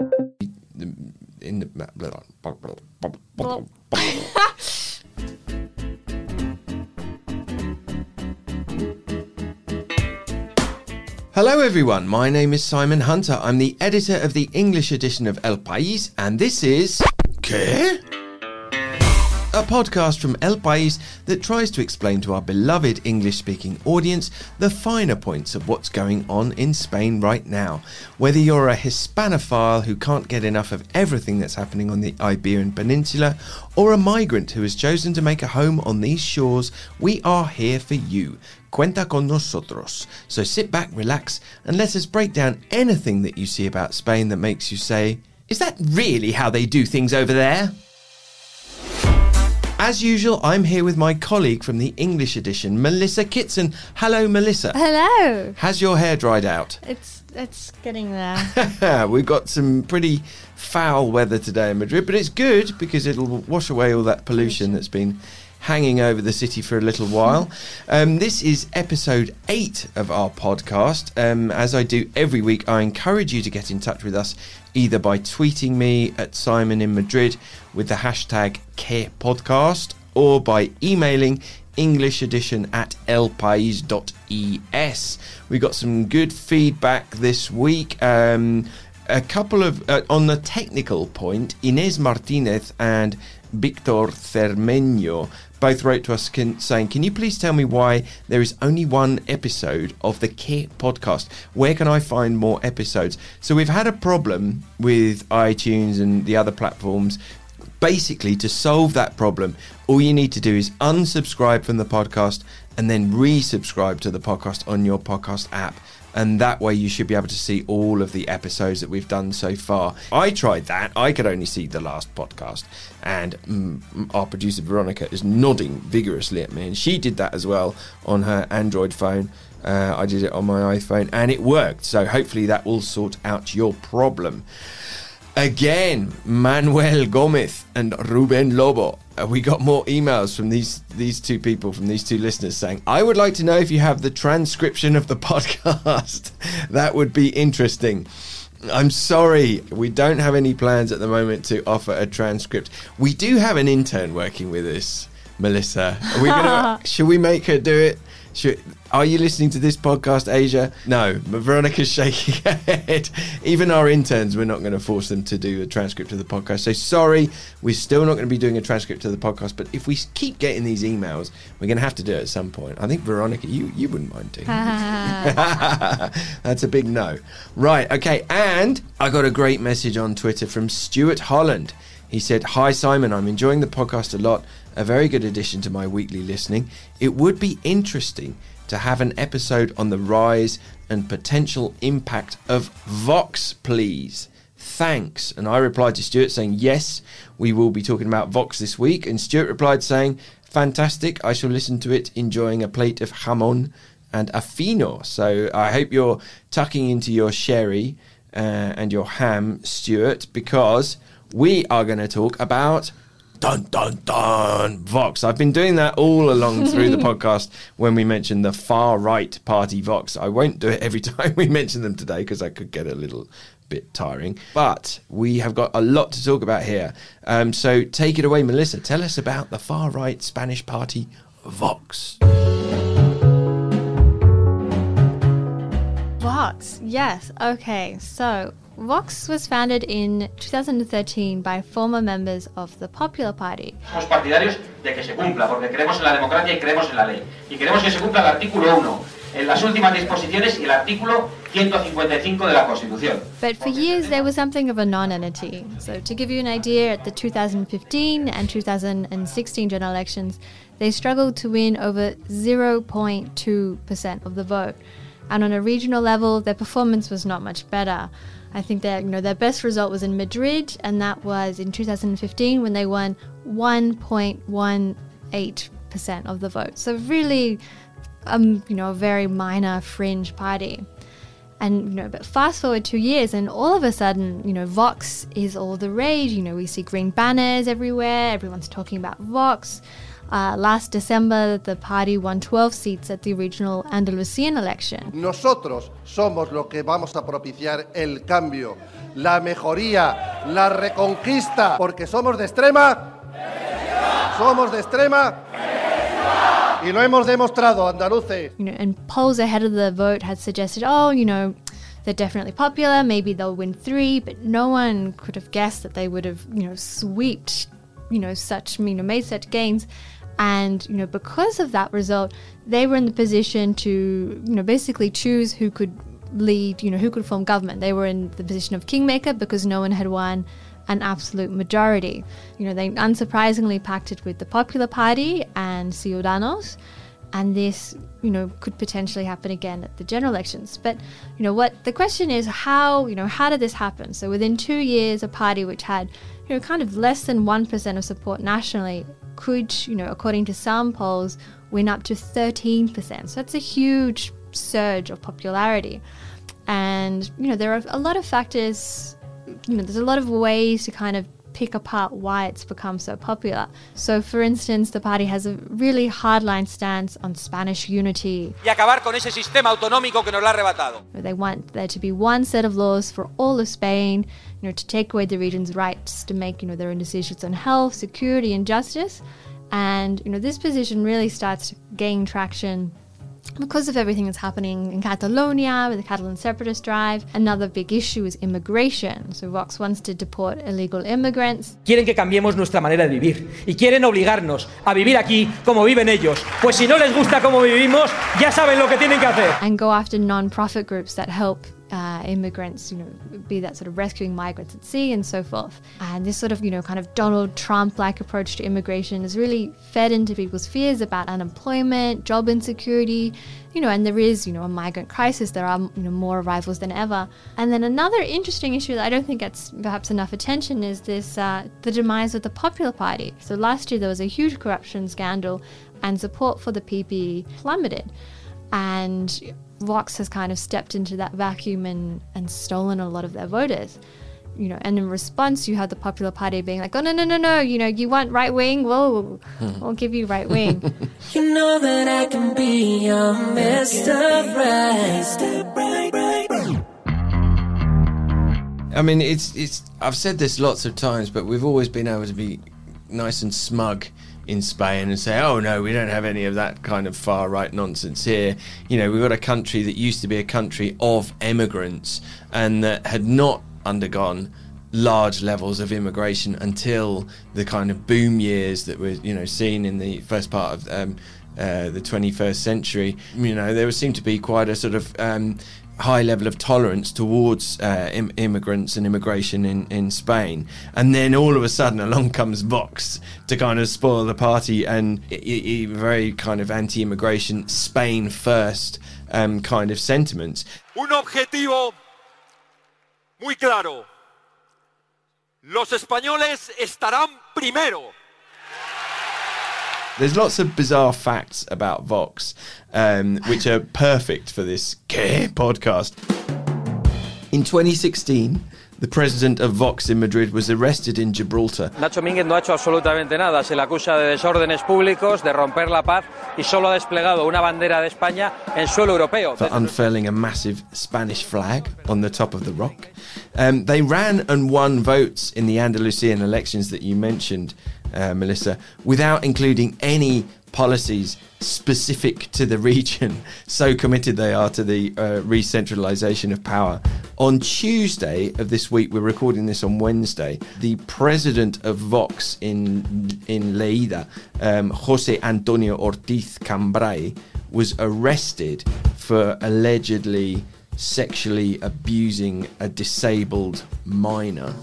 In the Hello, everyone. My name is Simon Hunter. I'm the editor of the English edition of El País, and this is. ¿Qué? A podcast from El País that tries to explain to our beloved English speaking audience the finer points of what's going on in Spain right now. Whether you're a Hispanophile who can't get enough of everything that's happening on the Iberian Peninsula, or a migrant who has chosen to make a home on these shores, we are here for you. Cuenta con nosotros. So sit back, relax, and let us break down anything that you see about Spain that makes you say, Is that really how they do things over there? As usual, I'm here with my colleague from the English edition, Melissa Kitson. Hello, Melissa. Hello. Has your hair dried out? It's it's getting there. We've got some pretty foul weather today in Madrid, but it's good because it'll wash away all that pollution that's been hanging over the city for a little while. Um, this is episode eight of our podcast. Um, as I do every week, I encourage you to get in touch with us either by tweeting me at Simon in Madrid with the hashtag CarePodcast or by emailing English edition at elpais.es. We got some good feedback this week. Um, a couple of, uh, on the technical point, Inez Martinez and Victor Cermeño both wrote to us can, saying, Can you please tell me why there is only one episode of the Kit podcast? Where can I find more episodes? So we've had a problem with iTunes and the other platforms. Basically, to solve that problem, all you need to do is unsubscribe from the podcast and then resubscribe to the podcast on your podcast app and that way you should be able to see all of the episodes that we've done so far. I tried that. I could only see the last podcast, and mm, our producer Veronica is nodding vigorously at me, and she did that as well on her Android phone. Uh, I did it on my iPhone, and it worked. So hopefully that will sort out your problem. Again, Manuel Gomez and Ruben Lobo. Uh, we got more emails from these these two people, from these two listeners, saying, "I would like to know if you have the transcription of the podcast. that would be interesting." I'm sorry, we don't have any plans at the moment to offer a transcript. We do have an intern working with us, Melissa. Are we gonna? should we make her do it? Should, are you listening to this podcast, Asia? No, but Veronica's shaking her head. Even our interns, we're not going to force them to do a transcript of the podcast. So sorry, we're still not going to be doing a transcript of the podcast. But if we keep getting these emails, we're going to have to do it at some point. I think Veronica, you you wouldn't mind doing. That's a big no. Right. Okay. And I got a great message on Twitter from Stuart Holland. He said, Hi, Simon, I'm enjoying the podcast a lot, a very good addition to my weekly listening. It would be interesting to have an episode on the rise and potential impact of Vox, please. Thanks. And I replied to Stuart saying, Yes, we will be talking about Vox this week. And Stuart replied saying, Fantastic. I shall listen to it, enjoying a plate of jamon and a fino. So I hope you're tucking into your sherry uh, and your ham, Stuart, because we are going to talk about dun dun dun Vox. I've been doing that all along through the podcast when we mention the far right party Vox. I won't do it every time we mention them today because I could get a little bit tiring. But we have got a lot to talk about here. Um, so take it away, Melissa. Tell us about the far right Spanish party Vox. Vox, yes. Okay, so Vox was founded in 2013 by former members of the Popular Party. Somos partidarios de que se cumpla, porque creemos en la democracia y creemos en la ley. Y queremos que se cumpla el artículo 1, en las últimas disposiciones y el artículo 155 de la Constitución. But for years there was something of a non-entity. So to give you an idea, at the 2015 and 2016 general elections, they struggled to win over 0.2% of the vote. And on a regional level, their performance was not much better. I think that you know their best result was in Madrid, and that was in 2015 when they won 1.18 percent of the vote. So really, um, you know, a very minor fringe party. And you know, but fast forward two years, and all of a sudden, you know, Vox is all the rage. You know, we see green banners everywhere. Everyone's talking about Vox. Uh, last December, the party won 12 seats at the regional Andalusian election. Nosotros somos lo que vamos a propiciar el cambio la mejoría, la reconquista, porque somos de extrema. Somos de extrema. Y lo hemos demostrado, andaluces. You know, and polls ahead of the vote had suggested, oh, you know, they're definitely popular. Maybe they'll win three, but no one could have guessed that they would have, you know, swept, you know, such, you know, made such gains. And you know, because of that result, they were in the position to, you know, basically choose who could lead, you know, who could form government. They were in the position of kingmaker because no one had won an absolute majority. You know, they unsurprisingly pacted with the Popular Party and Ciudadanos and this you know could potentially happen again at the general elections but you know what the question is how you know how did this happen so within 2 years a party which had you know kind of less than 1% of support nationally could you know according to some polls win up to 13% so that's a huge surge of popularity and you know there are a lot of factors you know there's a lot of ways to kind of pick apart why it's become so popular. So, for instance, the party has a really hardline stance on Spanish unity. Y acabar con ese sistema autonómico que nos ha arrebatado. They want there to be one set of laws for all of Spain, you know, to take away the region's rights to make, you know, their own decisions on health, security, and justice. And, you know, this position really starts to gain traction because of everything that's happening in Catalonia with the Catalan separatist drive, another big issue is immigration. So Vox wants to deport illegal immigrants. Quieren que cambiemos nuestra manera de vivir y quieren obligarnos a vivir aquí como viven ellos. Pues si no les gusta cómo vivimos, ya saben lo que tienen que hacer. And go after non-profit groups that help uh, immigrants, you know, be that sort of rescuing migrants at sea and so forth. And this sort of, you know, kind of Donald Trump like approach to immigration is really fed into people's fears about unemployment, job insecurity, you know, and there is, you know, a migrant crisis. There are, you know, more arrivals than ever. And then another interesting issue that I don't think gets perhaps enough attention is this uh, the demise of the Popular Party. So last year there was a huge corruption scandal, and support for the PP plummeted. And Vox has kind of stepped into that vacuum and, and stolen a lot of their voters. You know, and in response, you had the Popular Party being like, "Oh no, no, no, no! You know, you want right wing? Well, hmm. we'll give you right wing." You know that I can be your Mr. Right. I mean, it's it's. I've said this lots of times, but we've always been able to be nice and smug in Spain and say, "Oh no, we don't have any of that kind of far right nonsense here." You know, we've got a country that used to be a country of immigrants and that had not undergone large levels of immigration until the kind of boom years that were, you know, seen in the first part of um, uh, the 21st century. You know, there seemed to be quite a sort of um, high level of tolerance towards uh, Im- immigrants and immigration in, in Spain. And then all of a sudden along comes Vox to kind of spoil the party and very kind of anti immigration, Spain first um, kind of sentiments. un objetivo muy claro. Los españoles estarán primero. There's lots of bizarre facts about Vox, um, which are perfect for this podcast. In 2016, the president of Vox in Madrid was arrested in Gibraltar Nacho Mínguez no ha hecho absolutamente nada. Se le acusa de desórdenes públicos, de romper la paz y solo ha desplegado una bandera de España en suelo europeo. for unfurling a massive Spanish flag on the top of the rock. Um, they ran and won votes in the Andalusian elections that you mentioned, uh, Melissa, without including any policies specific to the region. So committed they are to the uh, re-centralisation of power. On Tuesday of this week, we're recording this on Wednesday. The president of Vox in in Lleida, um, Jose Antonio Ortiz Cambray, was arrested for allegedly sexually abusing a disabled minor.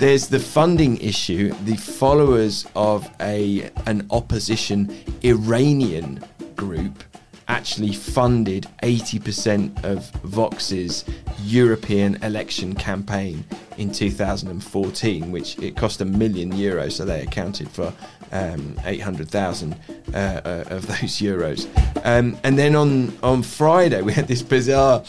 There's the funding issue. The followers of a an opposition Iranian group actually funded 80% of Vox's European election campaign in 2014, which it cost a million euros, so they accounted for um, 800,000 uh, uh, of those euros. Um, and then on, on Friday, we had this bizarre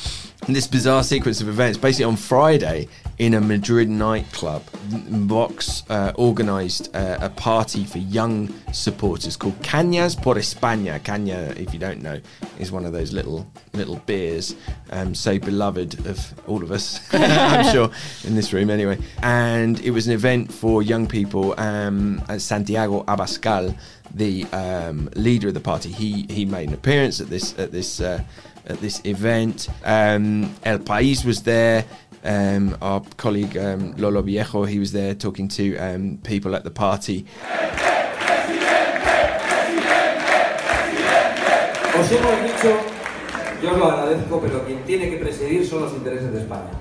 this bizarre sequence of events. Basically, on Friday in a Madrid nightclub, Vox uh, organised uh, a party for young supporters called Cañas por España. Caña, if you don't know, is one of those little little beers, um, so beloved of all of us, I'm sure, in this room anyway. And it was an event for young people. Um, Santiago Abascal, the um, leader of the party, he he made an appearance at this at this. Uh, at this event. Um, El País was there. Um, our colleague um, Lolo Viejo, he was there talking to um, people at the party. Os hemos dicho, yo os lo agradezco, pero quien tiene que presidir son los intereses de España.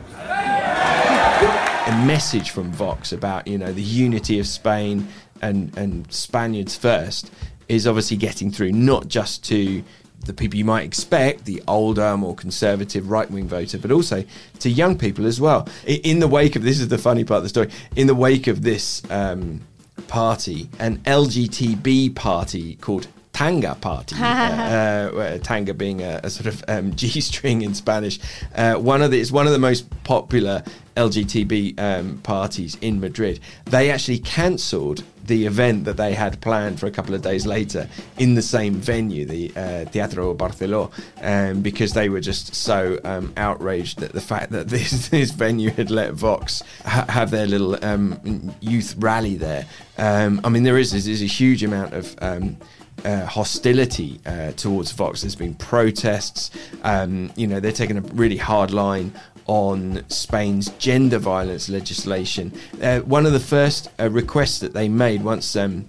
A message from Vox about you know the unity of Spain and and Spaniards first is obviously getting through not just to the people you might expect, the older, more conservative right wing voter, but also to young people as well. In the wake of this is the funny part of the story. In the wake of this um, party, an LGTB party called Tanga Party, uh, uh, Tanga being a, a sort of um, G string in Spanish. Uh, one of the it's one of the most popular LGTB um, parties in Madrid. They actually cancelled the event that they had planned for a couple of days later in the same venue, the uh, Teatro Barceló, um, because they were just so um, outraged at the fact that this this venue had let Vox ha- have their little um, youth rally there. Um, I mean, there is there's a huge amount of um, uh, hostility uh, towards Vox. There's been protests. Um, you know, they're taking a really hard line on Spain's gender violence legislation. Uh, one of the first uh, requests that they made once um,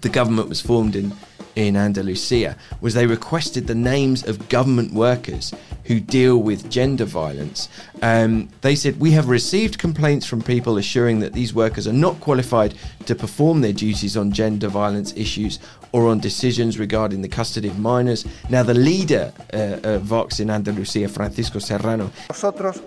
the government was formed in in Andalusia was they requested the names of government workers who deal with gender violence. Um, they said, We have received complaints from people assuring that these workers are not qualified to perform their duties on gender violence issues or on decisions regarding the custody of minors. Now, the leader uh, of Vox in Andalusia, Francisco Serrano, Nosotros,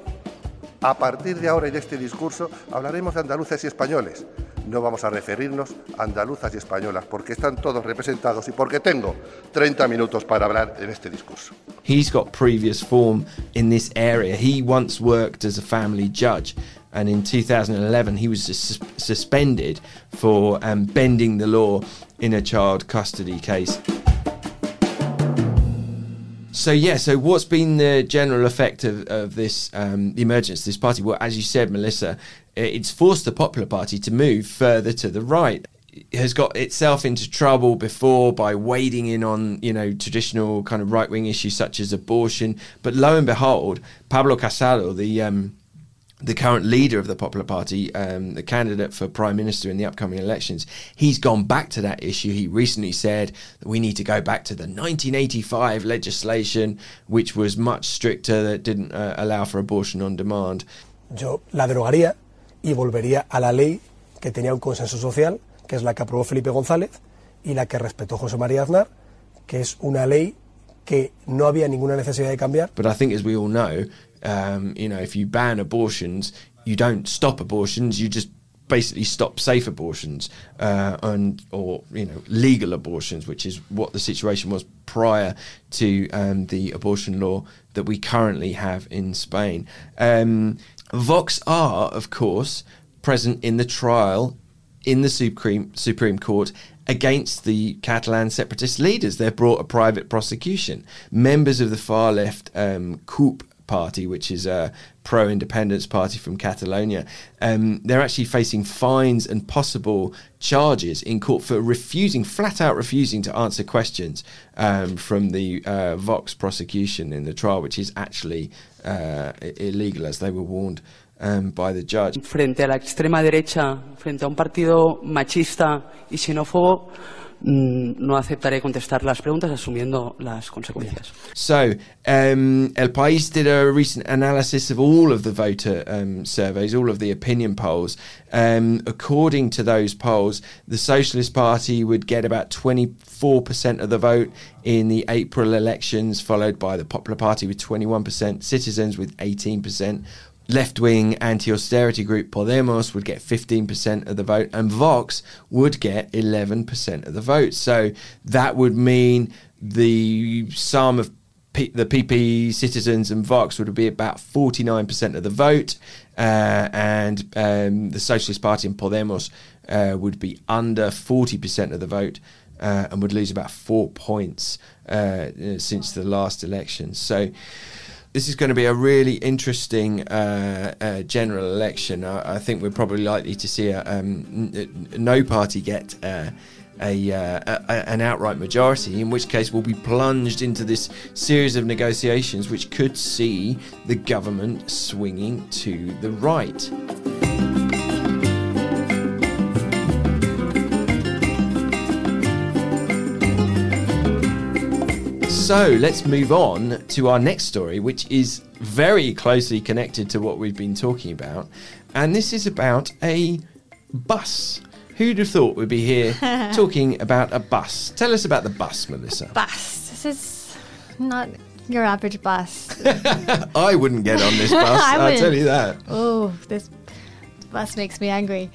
a partir de ahora y de este discurso, hablaremos de andaluces y españoles. No vamos a referirnos a andaluzas y españolas, porque están todos representados y porque tengo 30 minutos para hablar en este discurso. he's got previous form in this area. He once worked as a family judge, and in 2011 he was sus- suspended for um, bending the law in a child custody case. So yeah, so what's been the general effect of, of this um, the emergence of this party? Well, as you said, Melissa, it's forced the Popular Party to move further to the right. It has got itself into trouble before by wading in on you know traditional kind of right wing issues such as abortion. But lo and behold, Pablo Casado, the um, the current leader of the Popular Party, um, the candidate for Prime Minister in the upcoming elections, he's gone back to that issue. He recently said that we need to go back to the 1985 legislation, which was much stricter, that didn't uh, allow for abortion on demand. yo la derogaría y volvería a la ley que tenía un consenso social, que es la que aprobó Felipe González y la que respetó José María Aznar, que es una ley que no había ninguna necesidad de cambiar. But I think, as we all know, um, you know, if you ban abortions, you don't stop abortions. You just basically stop safe abortions uh, and or you know legal abortions, which is what the situation was prior to um, the abortion law that we currently have in Spain. Um, Vox are, of course, present in the trial in the Supreme Supreme Court against the Catalan separatist leaders. They've brought a private prosecution. Members of the far left um, party, which is a pro-independence party from Catalonia, um, they're actually facing fines and possible charges in court for refusing, flat out refusing to answer questions um, from the uh, Vox prosecution in the trial, which is actually uh, illegal, as they were warned um, by the judge. frente a la extrema derecha, frente a un partido machista y xenófobo, no aceptaré contestar las preguntas asumiendo las consecuencias. So, um, El País did a recent analysis of all of the voter um, surveys, all of the opinion polls. Um, according to those polls, the Socialist Party would get about 24% of the vote in the April elections, followed by the Popular Party with 21%, Citizens with 18%. Left wing anti austerity group Podemos would get 15% of the vote, and Vox would get 11% of the vote. So that would mean the sum of P- the PP citizens and Vox would be about 49% of the vote, uh, and um, the Socialist Party and Podemos uh, would be under 40% of the vote. Uh, and would lose about four points uh, since the last election. So, this is going to be a really interesting uh, uh, general election. I, I, think we're probably likely to see a, um, n- no party get uh, a, uh, a, an outright majority, in which case we'll be plunged into this series of negotiations which could see the government swinging to the right. So let's move on to our next story, which is very closely connected to what we've been talking about. And this is about a bus. Who'd have thought we'd be here talking about a bus? Tell us about the bus, Melissa. Bus. This is not your average bus. I wouldn't get on this bus, I'll tell you that. Oh, this bus makes me angry.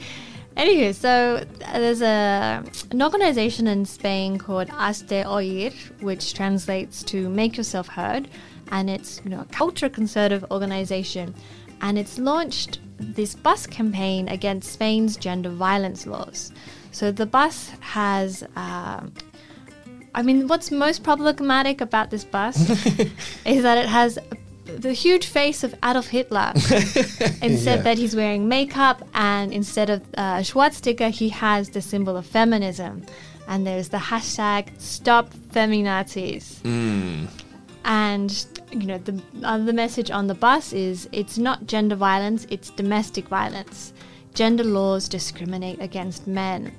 Anyway, so there's a an organization in Spain called Hazte Oír, which translates to "Make Yourself Heard," and it's you know a culture conservative organization, and it's launched this bus campaign against Spain's gender violence laws. So the bus has. Uh, I mean, what's most problematic about this bus is that it has the huge face of Adolf Hitler. instead Yeah. that he's wearing makeup, and instead of uh, swastika, he has the symbol of feminism. And there's the hashtag Stop Feminazis. Mm. And you know the other message on the bus is it's not gender violence, it's domestic violence. Gender laws discriminate against men.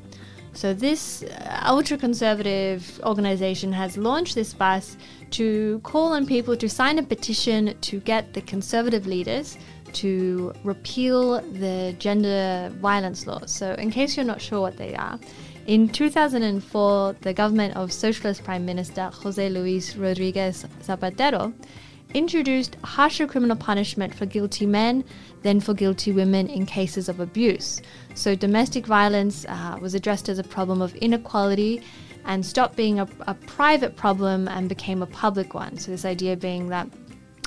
So this uh, ultra-conservative organization has launched this bus to call on people to sign a petition to get the conservative leaders to repeal the gender violence laws. So in case you're not sure what they are, in 2004, the government of Socialist Prime Minister Jose Luis Rodriguez Zapatero introduced harsher criminal punishment for guilty men than for guilty women in cases of abuse. So, domestic violence uh, was addressed as a problem of inequality and stopped being a, a private problem and became a public one. So, this idea being that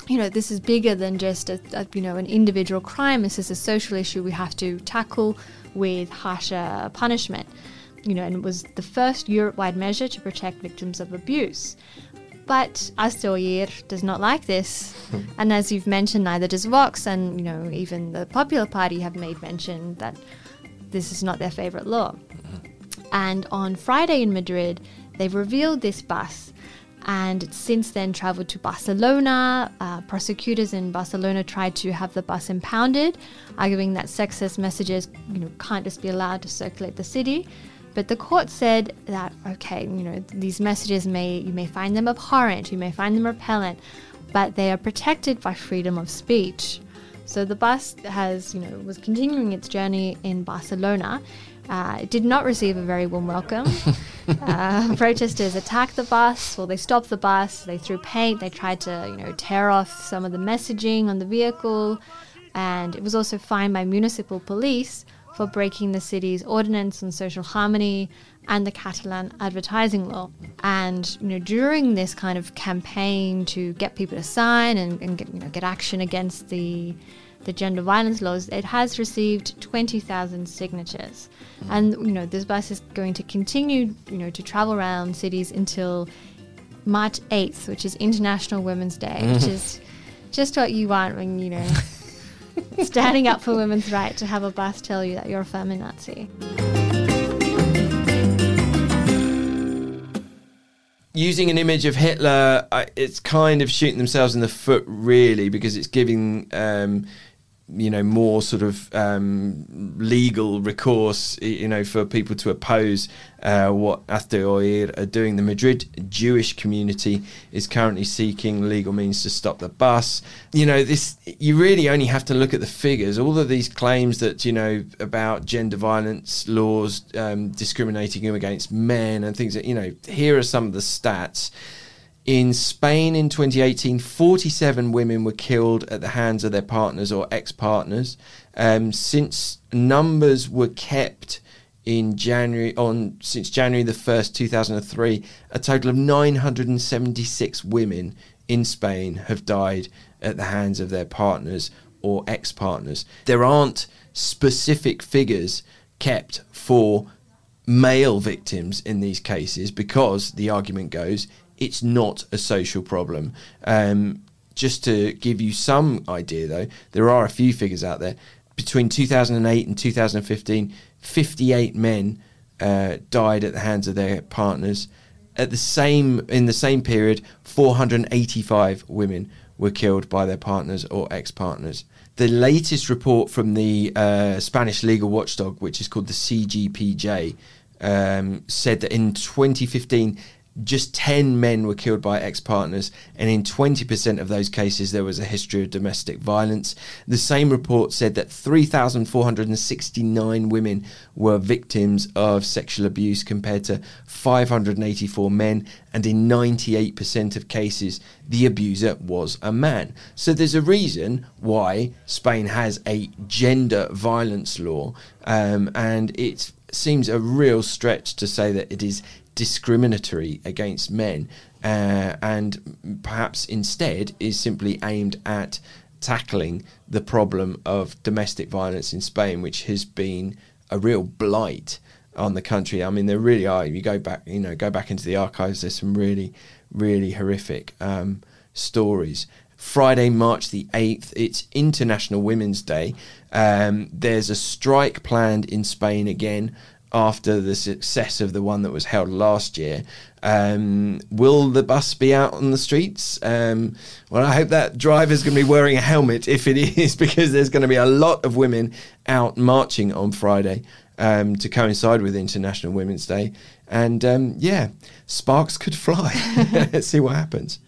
you know this is bigger than just a, a you know an individual crime. This is a social issue we have to tackle with harsher punishment. You know, and it was the first Europe-wide measure to protect victims of abuse. But Hazte Oír does not like this. and as you've mentioned, neither does Vox, and you know, even the Popular Party have made mention that this is not their favorite law. Mm-hmm. And on Friday in Madrid, they've revealed this bus, and since then traveled to Barcelona. Uh, prosecutors in Barcelona tried to have the bus impounded, arguing that sexist messages, you know, can't just be allowed to circulate the city. But the court said that okay, you know, these messages may you may find them abhorrent, you may find them repellent, but they are protected by freedom of speech. So the bus has, you know, was continuing its journey in Barcelona. Uh, it did not receive a very warm welcome. uh, protesters attacked the bus. Well, they stopped the bus. They threw paint. They tried to, you know, tear off some of the messaging on the vehicle, and it was also fined by municipal police for breaking the city's ordinance on social harmony and the Catalan advertising law. And you know, during this kind of campaign to get people to sign and, and get, you know, get action against the the gender violence laws, it has received 20,000 signatures. And you know, this bus is going to continue, you know, to travel around cities until March 8th, which is International Women's Day, which is just what you want when you know standing up for women's right to have a bus tell you that you're a feminazi. using an image of Hitler, I, it's kind of shooting themselves in the foot, really, because it's giving, um, you know, more sort of um, legal recourse, you know, for people to oppose uh, what Oír are doing. The Madrid Jewish community is currently seeking legal means to stop the bus. You know, this you really only have to look at the figures. All of these claims that you know about gender violence laws um, discriminating against men and things that you know. Here are some of the stats. In Spain in 2018, 47 women were killed at the hands of their partners or ex partners. Um, since numbers were kept in January on since January the 1st, 2003, a total of 976 women in Spain have died at the hands of their partners or ex partners. There aren't specific figures kept for male victims in these cases because the argument goes it's not a social problem. Um, just to give you some idea, though, there are a few figures out there. Between 2008 and 2015, 58 men uh, died at the hands of their partners. At the same in the same period, 485 women were killed by their partners or ex-partners. The latest report from the uh, Spanish legal watchdog, which is called the CGPJ, um, said that in 2015 just 10 men were killed by ex partners, and in 20% of those cases, there was a history of domestic violence. The same report said that 3,469 women were victims of sexual abuse compared to 584 men, and in 98% of cases, the abuser was a man. So there's a reason why Spain has a gender violence law, um, and it seems a real stretch to say that it is discriminatory against men uh, and perhaps instead is simply aimed at tackling the problem of domestic violence in Spain, which has been a real blight on the country. I mean, there really are. You go back, you know, go back into the archives. There's some really, really horrific um, stories. Friday, March the 8th, it's International Women's Day. Um, there's a strike planned in Spain again after the success of the one that was held last year. Um, will the bus be out on the streets? Um, well, I hope that driver's going to be wearing a helmet if it is, because there's going to be a lot of women out marching on Friday um, to coincide with International Women's Day. And um, yeah, sparks could fly. Let's see what happens.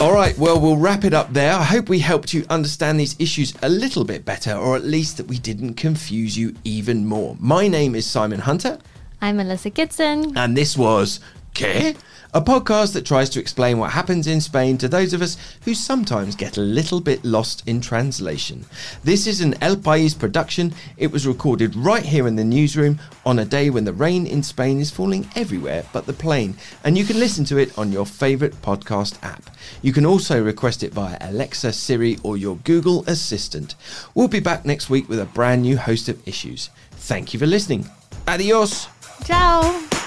All right, well, we'll wrap it up there. I hope we helped you understand these issues a little bit better, or at least that we didn't confuse you even more. My name is Simon Hunter. I'm Melissa Kitson. And this was Que? A podcast that tries to explain what happens in Spain to those of us who sometimes get a little bit lost in translation. This is an El País production. It was recorded right here in the newsroom on a day when the rain in Spain is falling everywhere but the plane, and you can listen to it on your favourite podcast app. You can also request it via Alexa, Siri, or your Google Assistant. We'll be back next week with a brand new host of issues. Thank you for listening. Adios. Ciao.